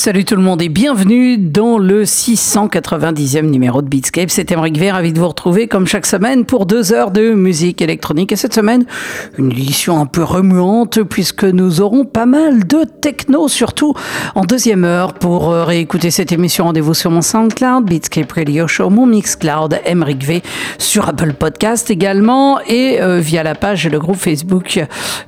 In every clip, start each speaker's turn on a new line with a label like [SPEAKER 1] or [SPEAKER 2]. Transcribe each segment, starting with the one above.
[SPEAKER 1] Salut tout le monde et bienvenue dans le 690e numéro de Beatscape. C'est Emmerich Vert, ravi de vous retrouver comme chaque semaine pour deux heures de musique électronique. Et cette semaine, une édition un peu remuante puisque nous aurons pas mal de techno, surtout en deuxième heure. Pour euh, réécouter cette émission, rendez-vous sur mon SoundCloud, Beatscape Radio Show, mon Mixcloud, Emmerich V, sur Apple Podcast également et euh, via la page et le groupe Facebook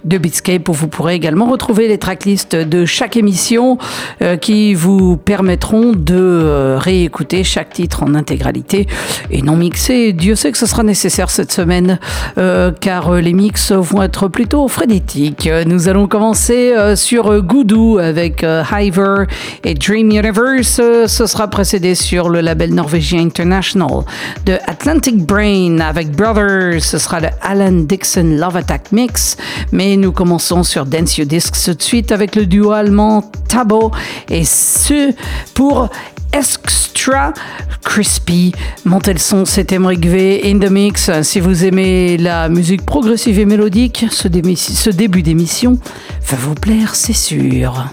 [SPEAKER 1] de Beatscape où vous pourrez également retrouver les tracklists de chaque émission euh, vous permettront de euh, réécouter chaque titre en intégralité et non mixé. Dieu sait que ce sera nécessaire cette semaine euh, car euh, les mix vont être plutôt frénétiques. Nous allons commencer sur Goudou avec Hiver et Dream Universe. Ce sera précédé sur le label norvégien International de Atlantic Brain avec Brothers. Ce sera le Alan Dixon Love Attack Mix. Mais nous commençons sur Dance Your Discs tout de suite avec le duo allemand Tabo et pour Extra Crispy. Montez le son, c'est Emmerich V in the mix. Si vous aimez la musique progressive et mélodique, ce début d'émission va vous plaire, c'est sûr.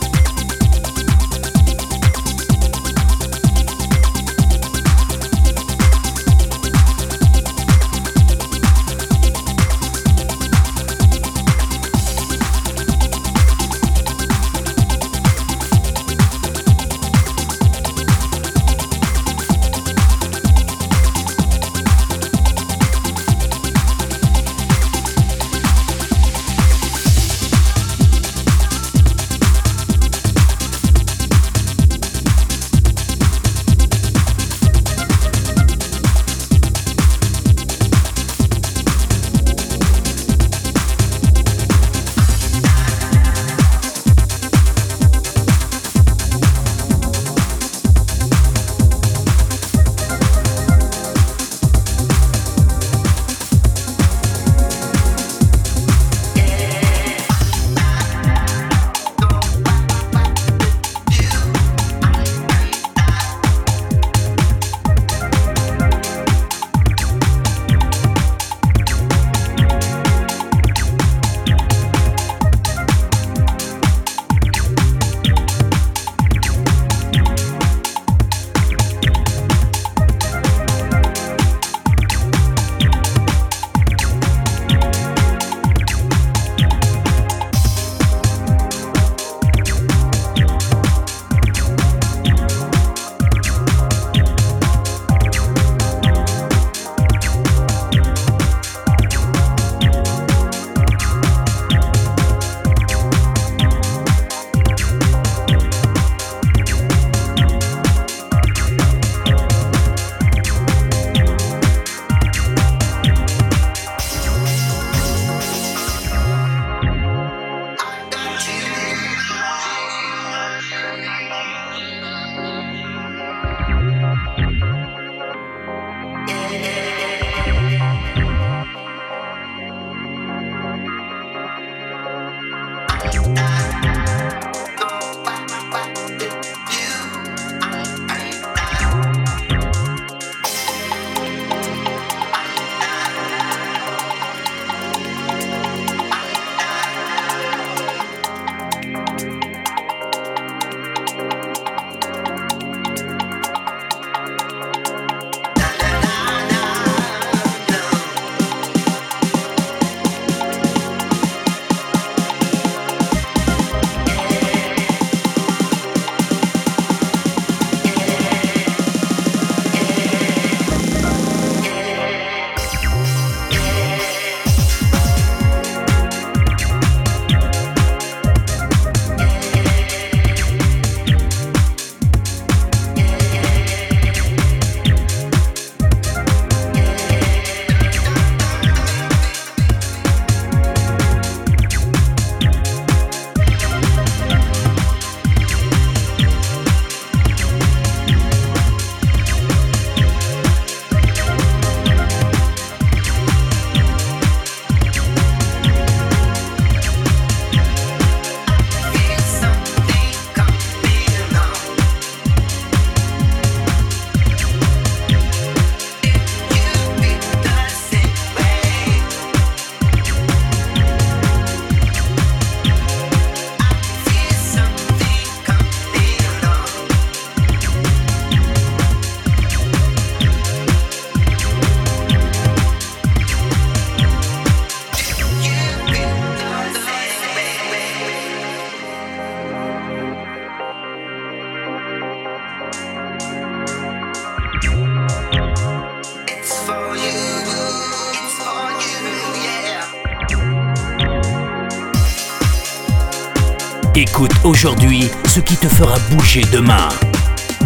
[SPEAKER 2] Aujourd'hui ce qui te fera bouger demain.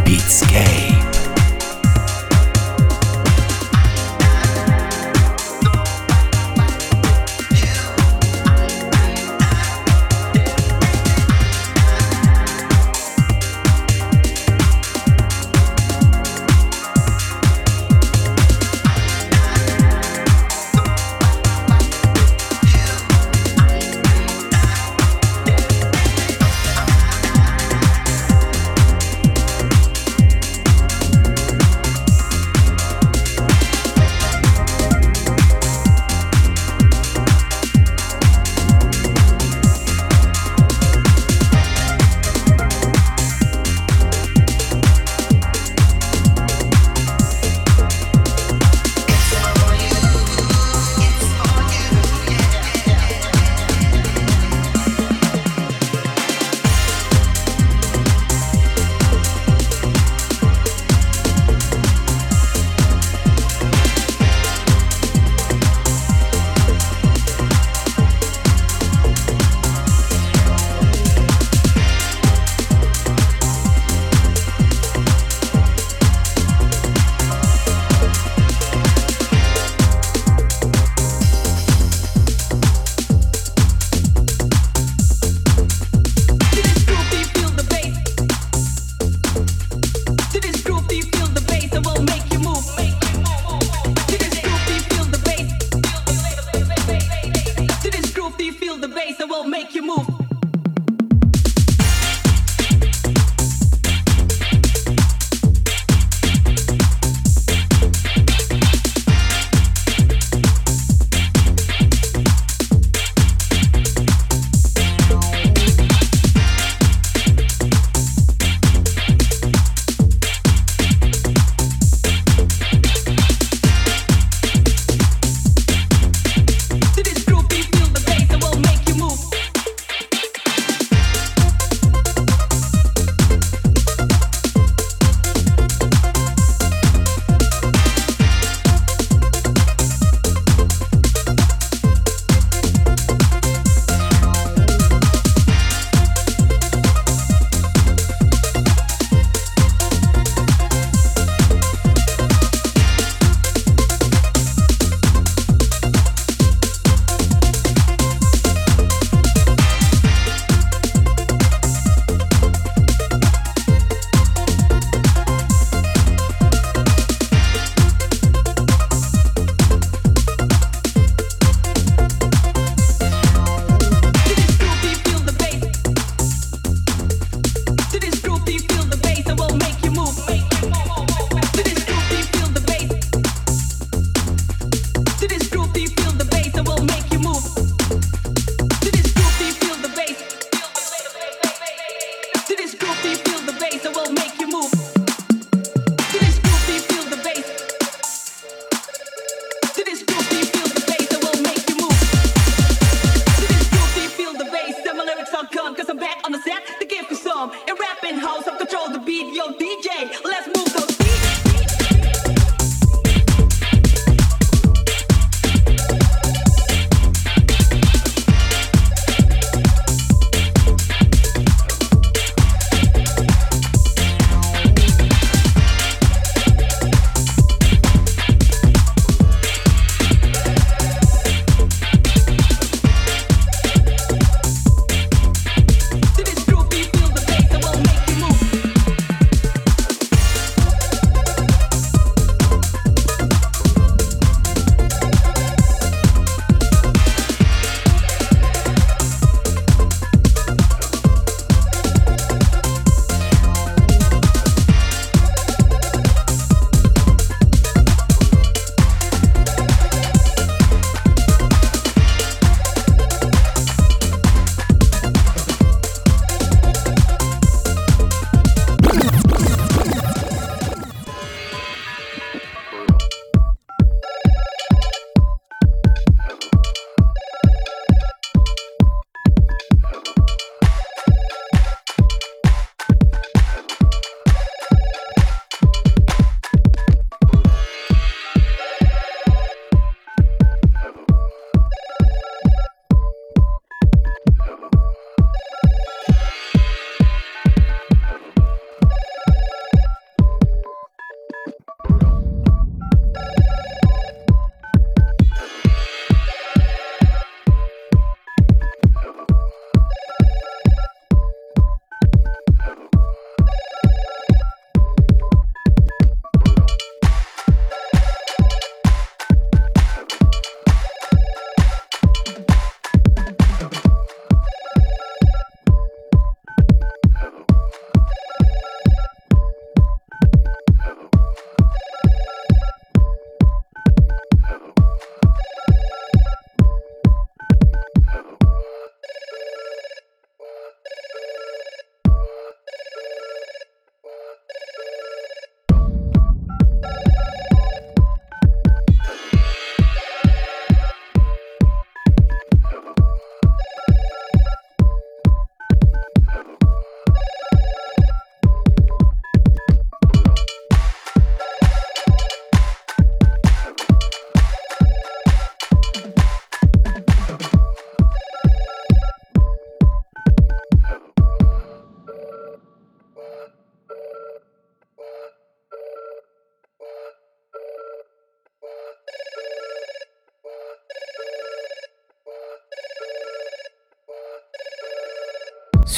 [SPEAKER 2] Beatscape.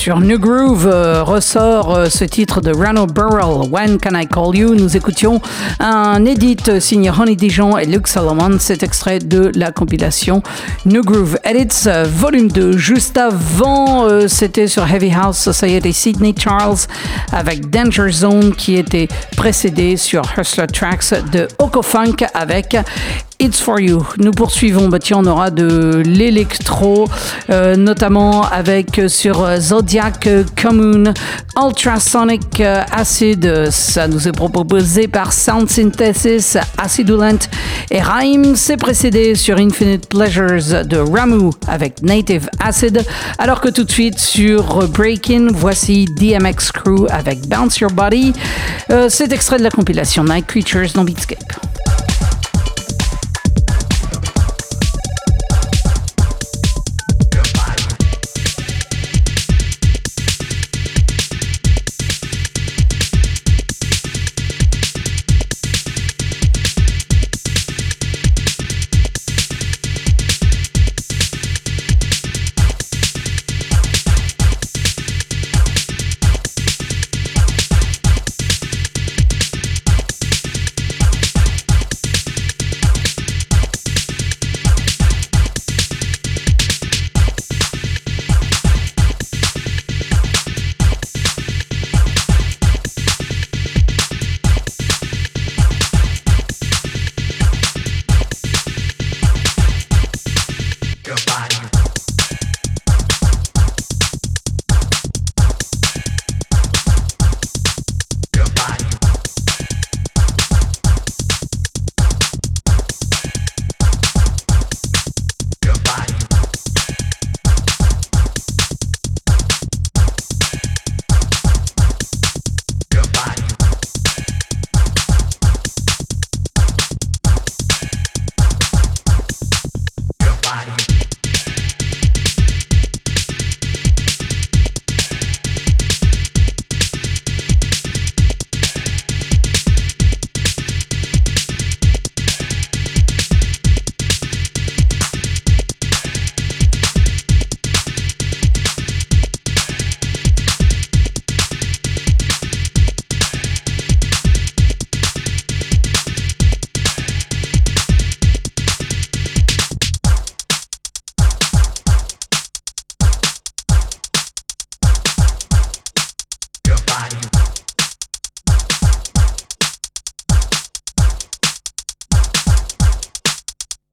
[SPEAKER 1] Sur New Groove euh, ressort euh, ce titre de Rano Burrell, When Can I Call You? Nous écoutions un edit signé Honey Dijon et Luke Solomon, cet extrait de la compilation New Groove Edits euh, volume 2. Juste avant, c'était sur Heavy House Society Sydney Charles avec Danger Zone qui était précédé sur Hustler Tracks de Oko Funk avec It's for You. Nous poursuivons, bah tiens, on aura de l'électro, euh, notamment avec euh, sur euh, Zodiac Commune, Ultrasonic Acid, ça nous est proposé par Sound Synthesis, Acidulant et Rhyme. C'est précédé sur Infinite Pleasures de Ramu avec Native Acid, alors que tout de suite sur Breakin, voici DMX Crew avec Bounce Your Body. C'est extrait de la compilation Night Creatures dans Beatscape.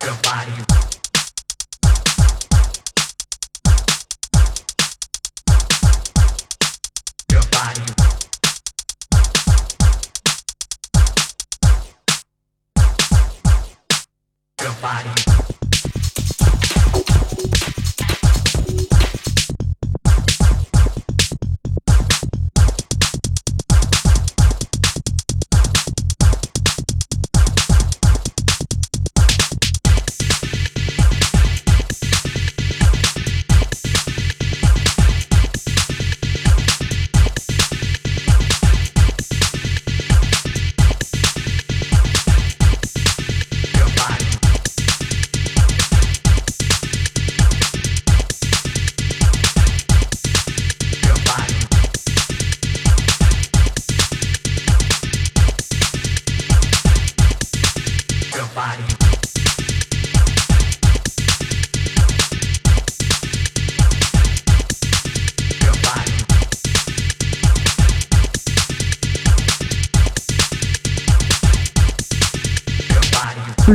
[SPEAKER 3] your body. Body.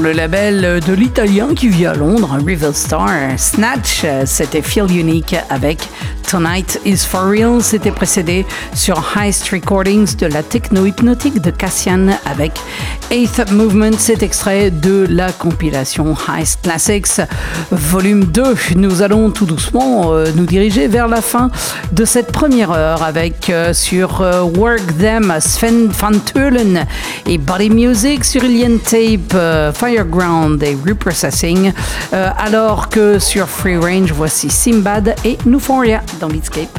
[SPEAKER 1] Le label de l'italien qui vit à Londres, River Star. Snatch, c'était Feel Unique avec Tonight is for Real. C'était précédé sur Heist Recordings de la techno hypnotique de Cassian avec Eighth Movement. C'est extrait de la compilation Heist Classics volume 2. Nous allons tout doucement euh, nous diriger vers la fin de cette première heure avec euh, sur euh, Work Them Sven van Tulen et Body Music sur Alien Tape, Fireground et Reprocessing. alors que sur Free Range, voici Simbad et Nuforia dans Beatscape.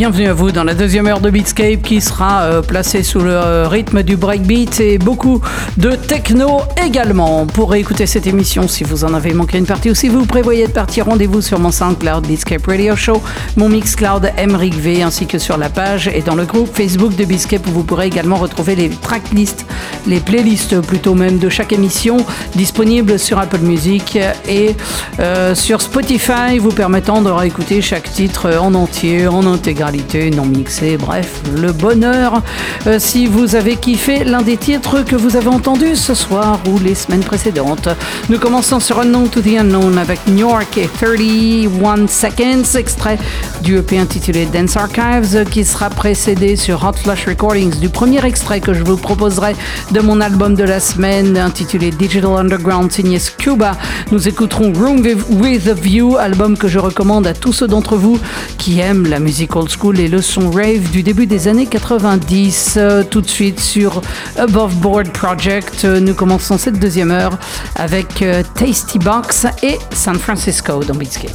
[SPEAKER 1] Bienvenue à vous dans la deuxième heure de Beatscape qui sera euh, placée sous le euh, rythme du breakbeat et beaucoup de techno également. Pour écouter cette émission, si vous en avez manqué une partie ou si vous prévoyez de partir, rendez-vous sur mon SoundCloud Beatscape Radio Show, mon Mixcloud Emric V ainsi que sur la page et dans le groupe Facebook de Beatscape où vous pourrez également retrouver les tracklists, les playlists plutôt même de chaque émission disponibles sur Apple Music et euh, sur Spotify vous permettant de réécouter chaque titre en entier, en non mixé, bref, le bonheur. Euh, si vous avez kiffé l'un des titres que vous avez entendus ce soir ou les semaines précédentes, nous commençons sur Unknown to the Unknown avec New York et 31 Seconds, extrait du EP intitulé Dance Archives, qui sera précédé sur Hot Flash Recordings du premier extrait que je vous proposerai de mon album de la semaine intitulé Digital Underground signé Scuba. Nous écouterons Room with a View, album que je recommande à tous ceux d'entre vous qui aiment la musique old school et le son rave du début des années 90. Euh, tout de suite sur Above Board Project, euh, nous commençons cette deuxième heure avec euh, Tasty Box et San Francisco dans Beatscape.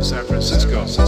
[SPEAKER 1] San.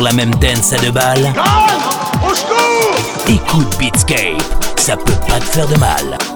[SPEAKER 4] Toujours la même dance à deux balles Écoute Beatscape, ça peut pas te faire de mal.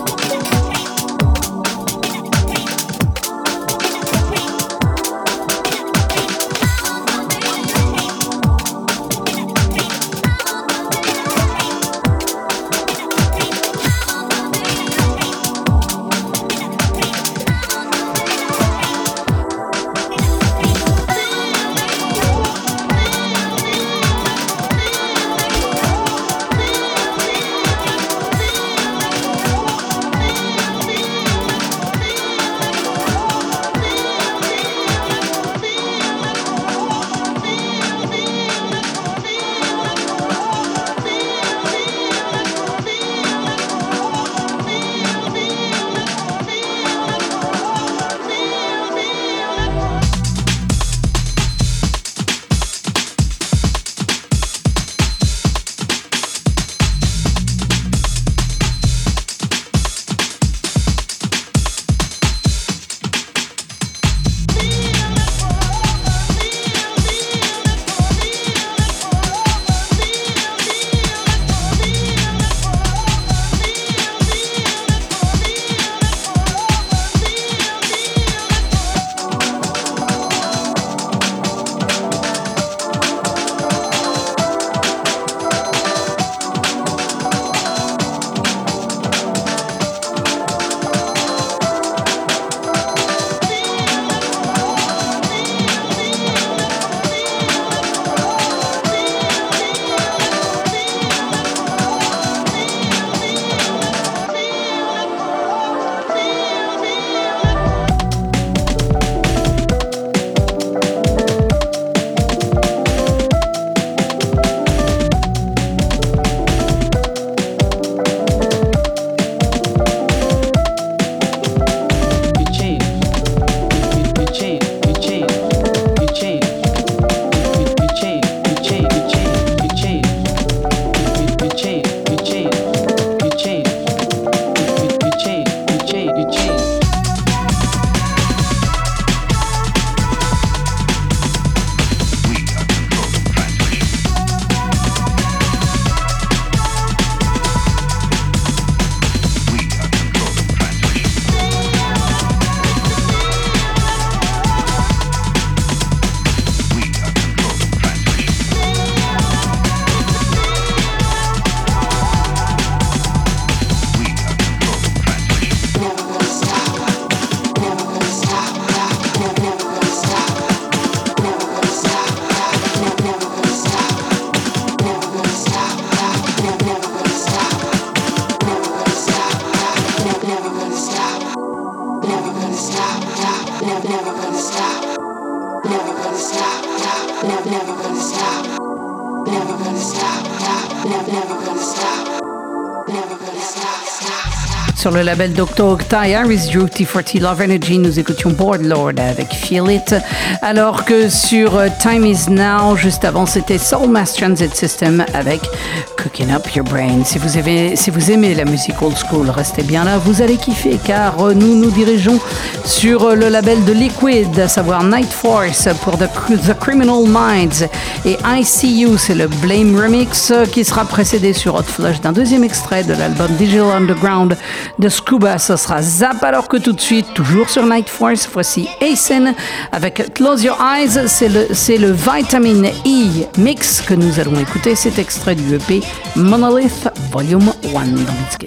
[SPEAKER 1] Le label Dr. Octa Iris Duty for Love Energy, nous écoutions Board Lord avec Feel It. Alors que sur euh, Time Is Now, juste avant, c'était Soul Mass Transit System avec Cooking Up Your Brain. Si vous, aimez, si vous aimez la musique old school, restez bien là, vous allez kiffer car euh, nous nous dirigeons sur le label de Liquid, à savoir Night Force pour The, Criminal Minds et ICU, c'est le Blame Remix qui sera précédé sur Hot Flush d'un deuxième extrait de l'album Digital Underground de Scuba. Ce sera Zap alors que tout de suite, toujours sur Night Force, voici Asen avec Close Your Eyes. C'est le, c'est le Vitamin E mix que nous allons écouter. C'est extrait du EP Monolith Volume 1 dans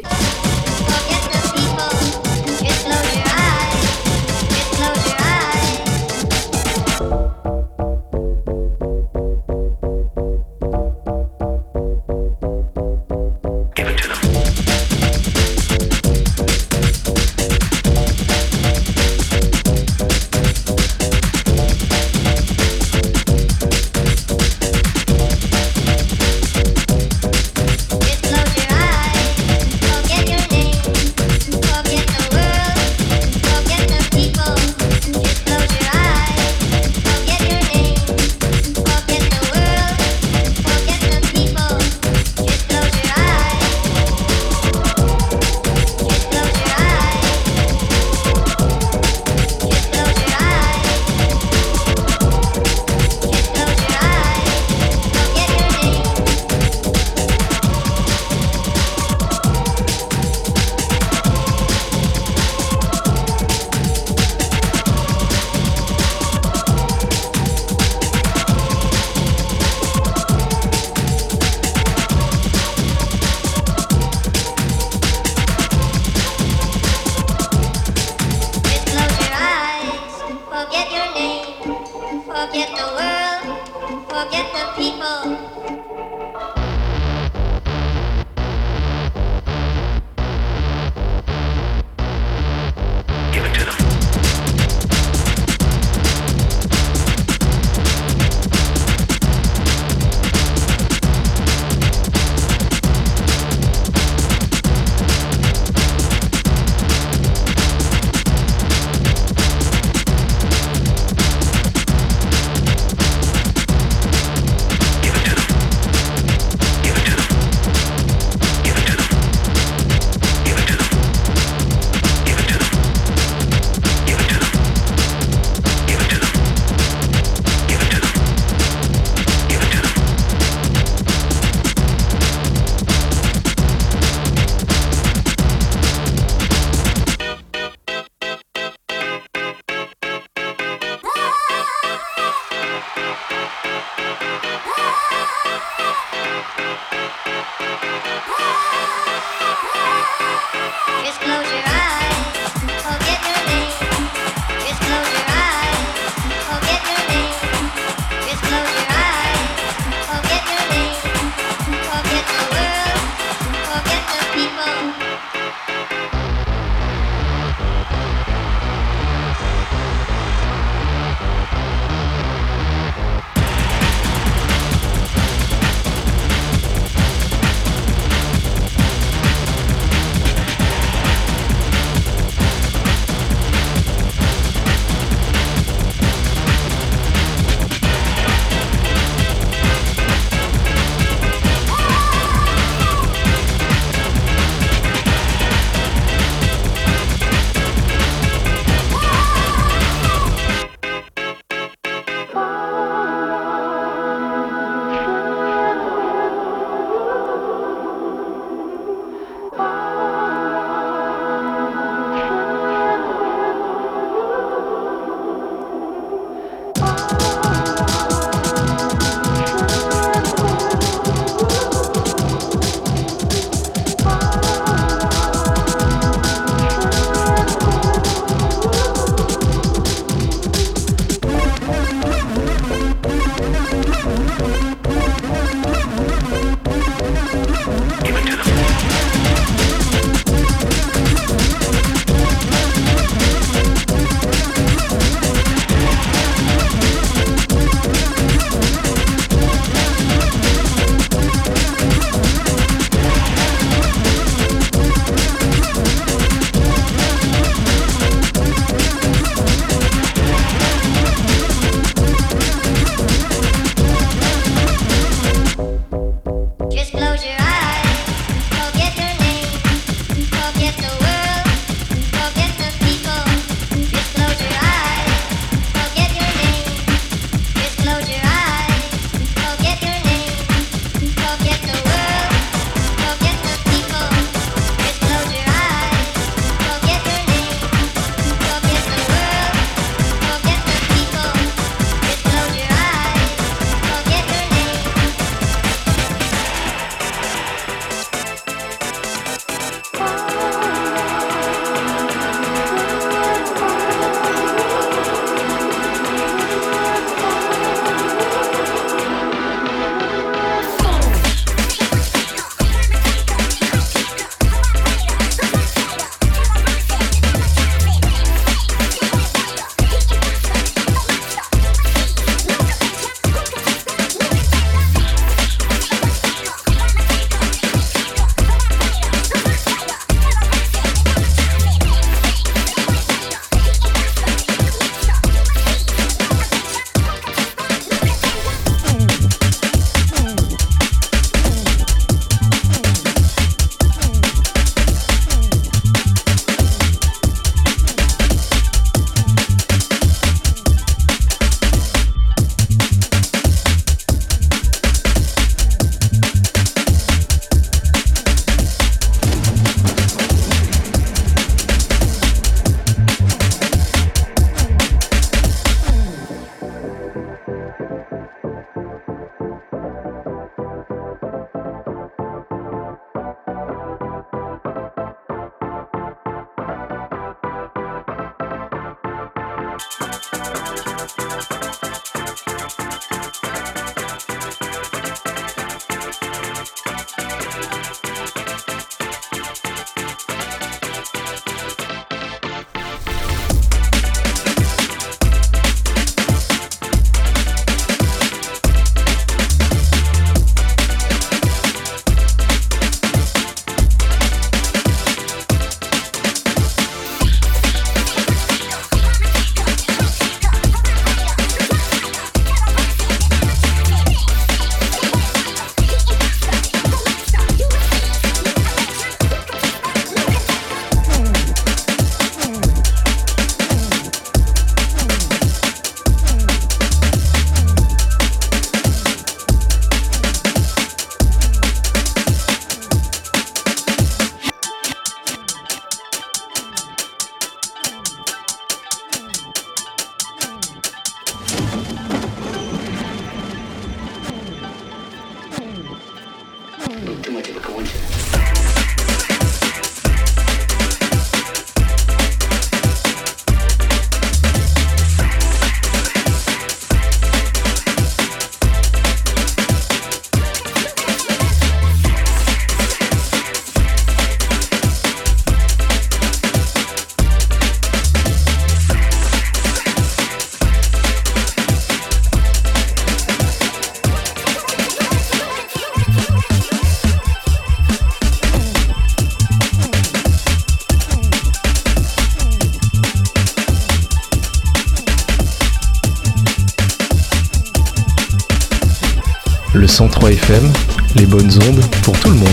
[SPEAKER 5] bonnes pour tout le monde.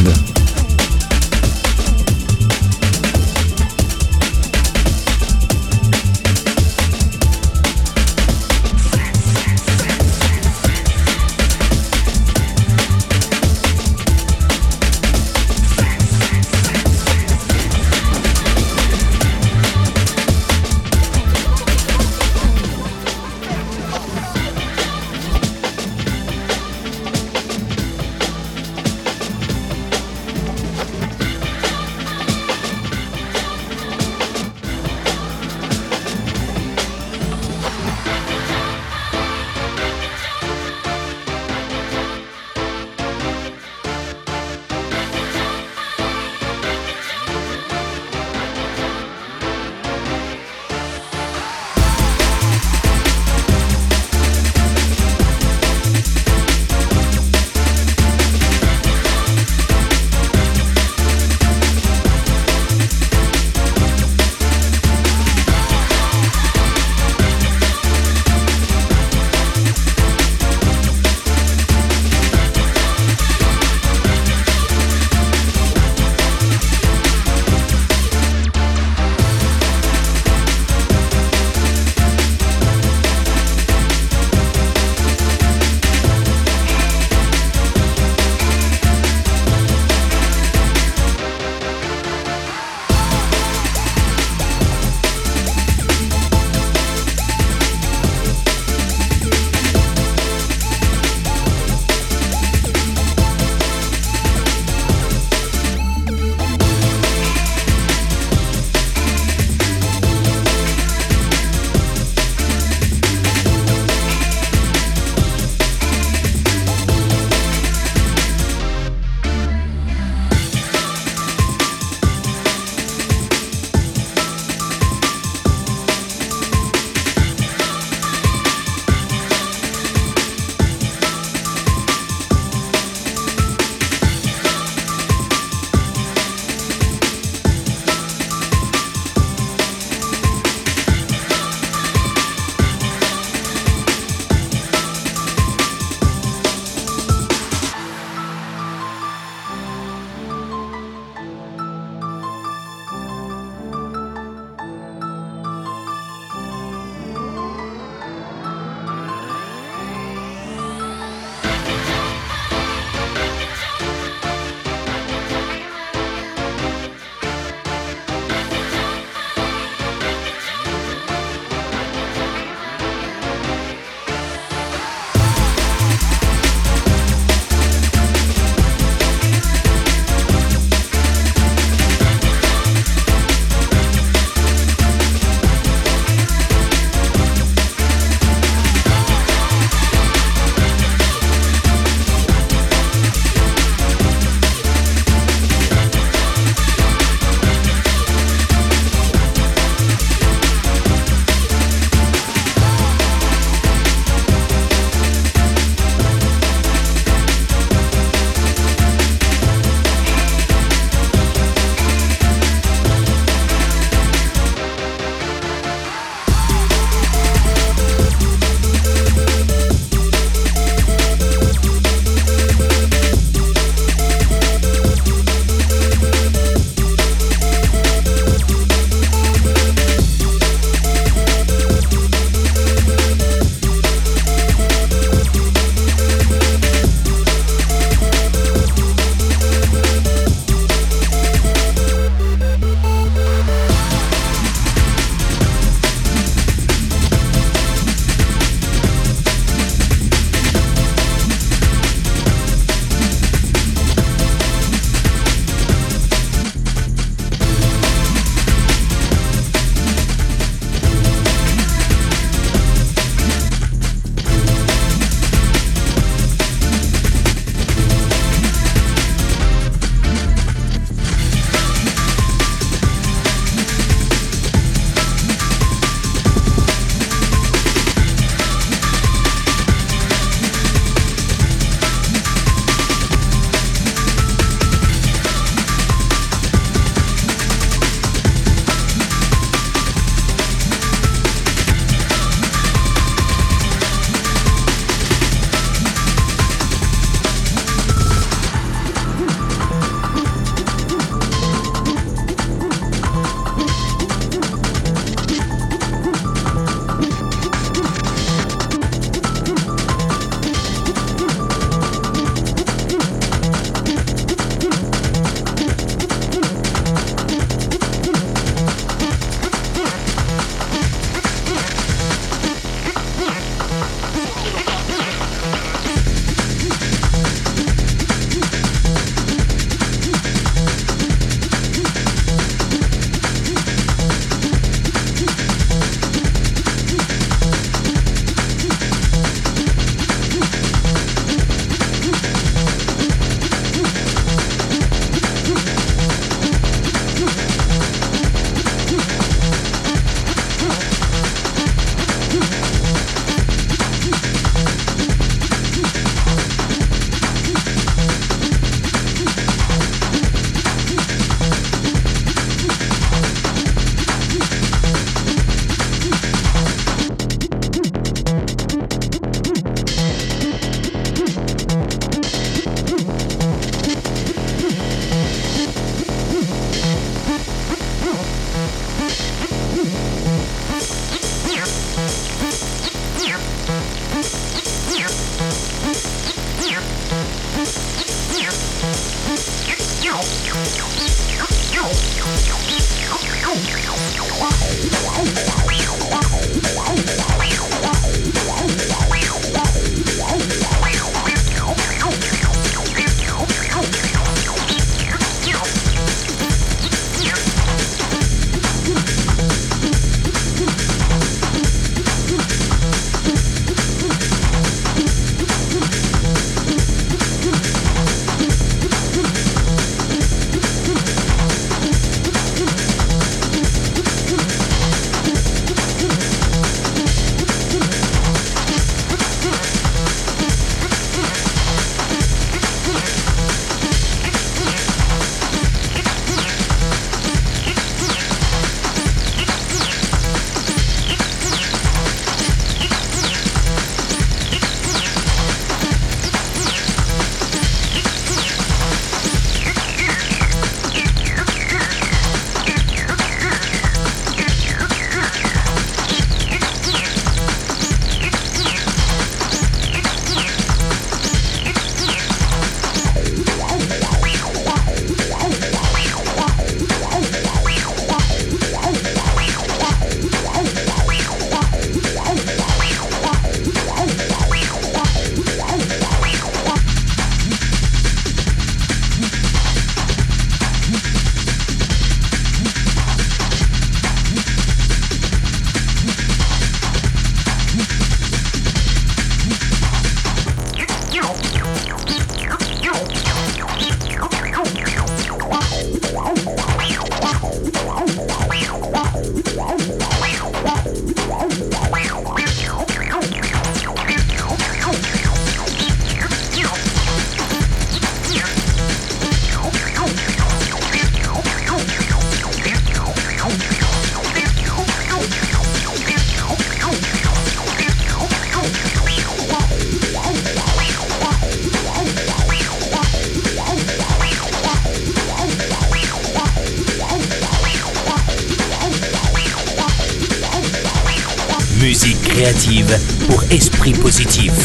[SPEAKER 2] Positif.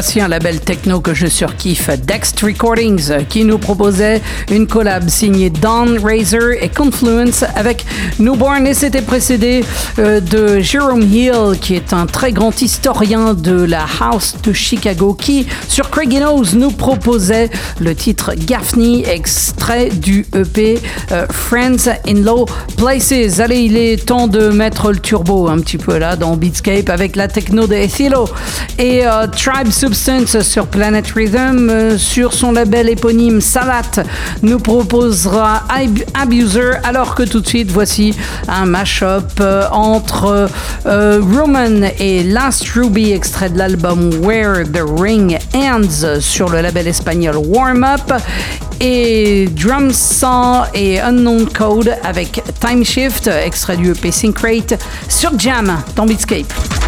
[SPEAKER 1] Voici un label techno que je surkiffe, Dext Recordings, qui nous proposait une collab signée Don Razor et Confluence avec Newborn et c'était précédé euh, de Jerome Hill, qui est un très grand historien de la house de Chicago, qui sur Craigie Knows nous proposait le titre Gaffney, extrait du EP euh, Friends in Low Places. Allez, il est temps de mettre le turbo un petit peu là dans Beatscape avec la techno de Ethilo et euh, Tribe Substance sur Planet Rhythm, sur son label éponyme Salat, nous proposera Abuser, alors que tout de suite, voici un mashup euh, entre euh, Roman et Last Ruby, extrait de l'album Where the Ring Ends sur le label espagnol Warm Up et Drum Saw et Unknown Code avec Time Shift, extrait du EP Syncrate sur Jam dans Beatscape.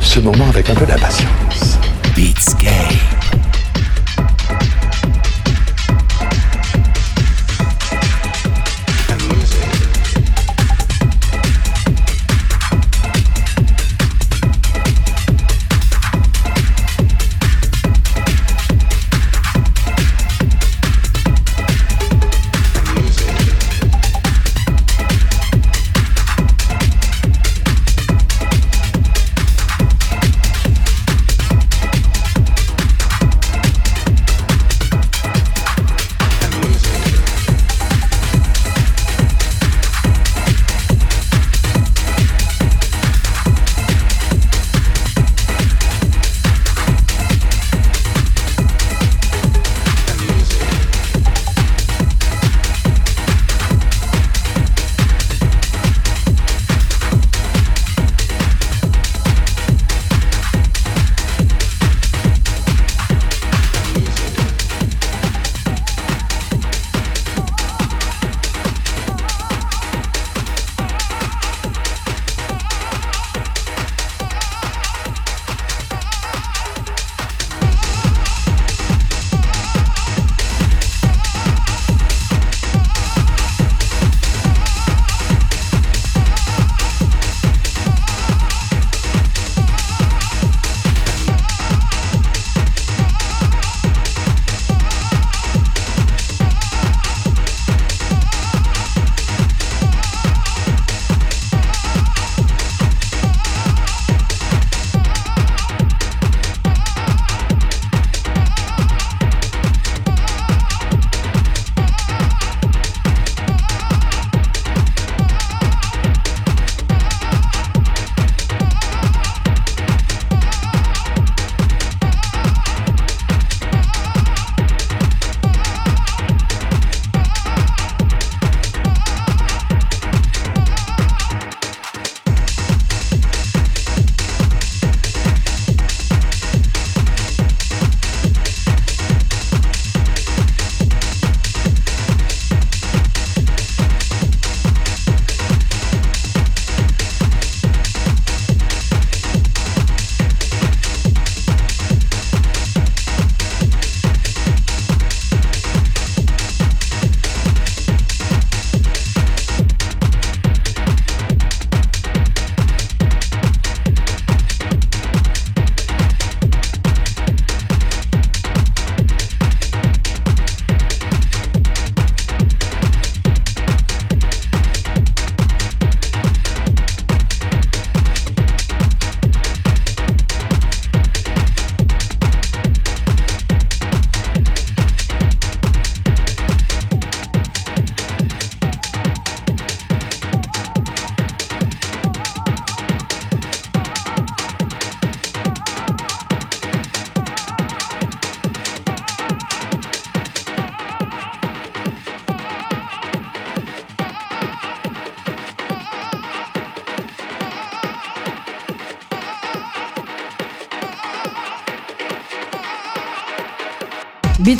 [SPEAKER 6] ce moment avec un peu d'impatience.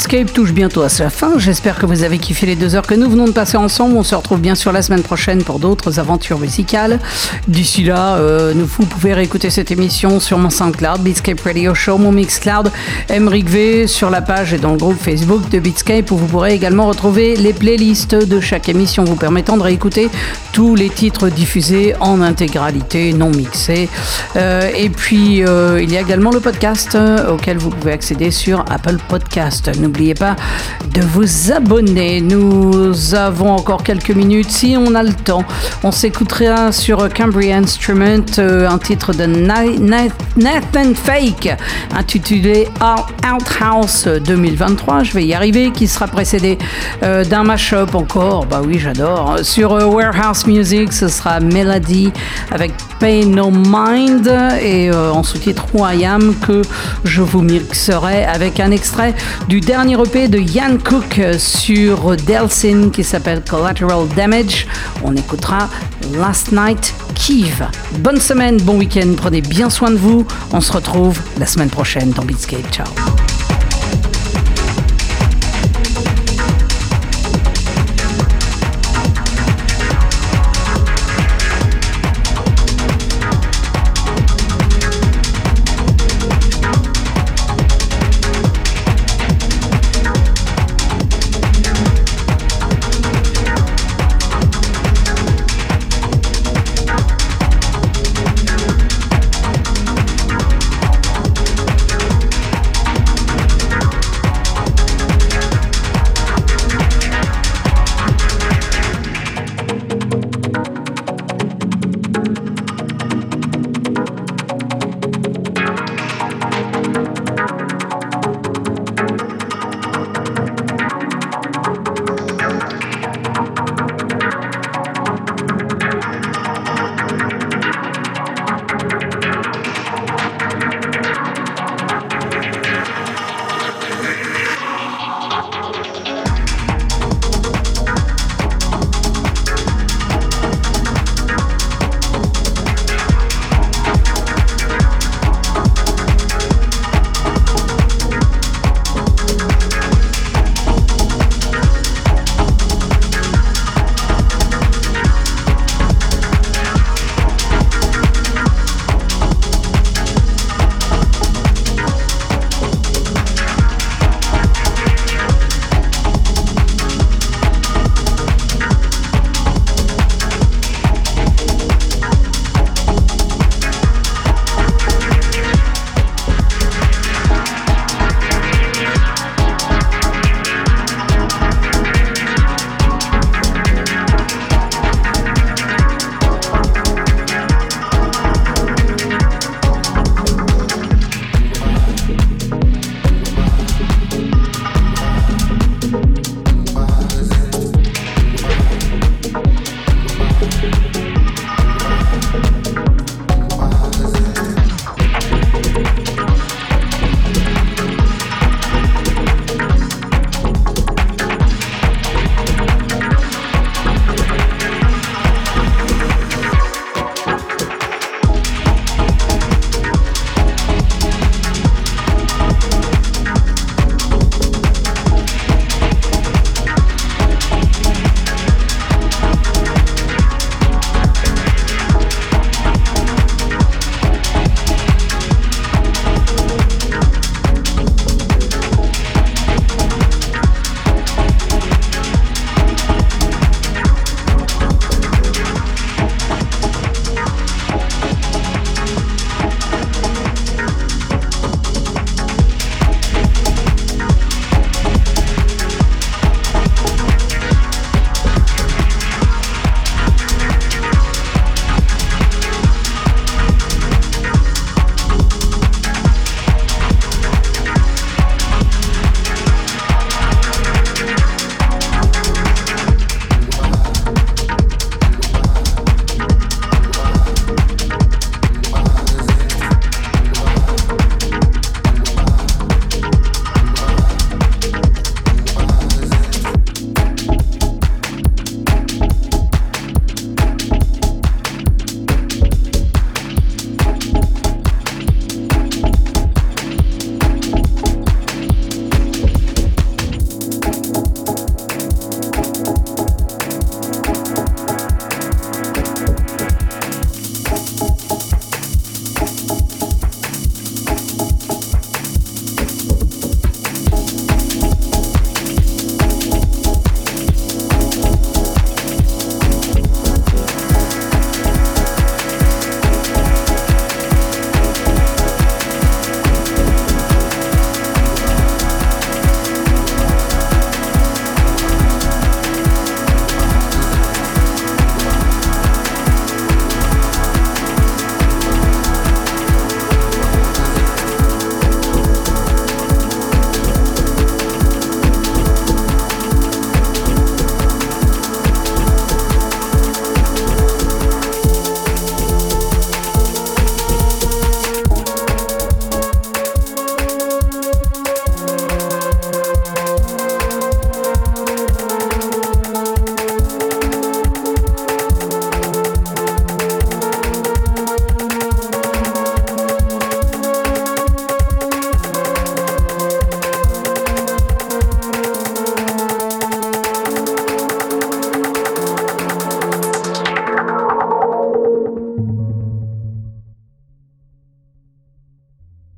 [SPEAKER 2] Beatscape
[SPEAKER 1] touche bientôt à sa fin. J'espère que vous avez kiffé les deux heures que nous venons de passer ensemble. On se retrouve bien sûr la semaine prochaine pour d'autres aventures musicales. D'ici là, euh, vous pouvez réécouter cette émission sur mon SoundCloud, Beatscape Radio Show, mon Mixcloud, Emric V sur la page et dans le groupe Facebook de Beatscape où vous pourrez également retrouver les playlists de chaque émission vous permettant de réécouter tous les titres diffusés en intégralité, non mixés. Euh, et puis, euh, il y a également le podcast euh, auquel vous pouvez accéder sur Apple Podcast. N'oubliez pas de vous abonner. Nous avons encore quelques minutes si on a le temps. On s'écoutera sur Cambria Instrument un titre de Nathan Fake intitulé Outhouse 2023. Je vais y arriver, qui sera précédé d'un mashup encore. Bah oui, j'adore. Sur Warehouse Music, ce sera Melody avec Pay No Mind et en sous-titre I Am que je vous mixerai avec un extrait du dernier EP de Yann Cook sur Delsin qui s'appelle Collateral Damage. On écoutera Last Night Kiev. Bonne semaine, bon week-end, prenez bien soin de vous. On se retrouve la semaine prochaine dans Beatscape. Ciao.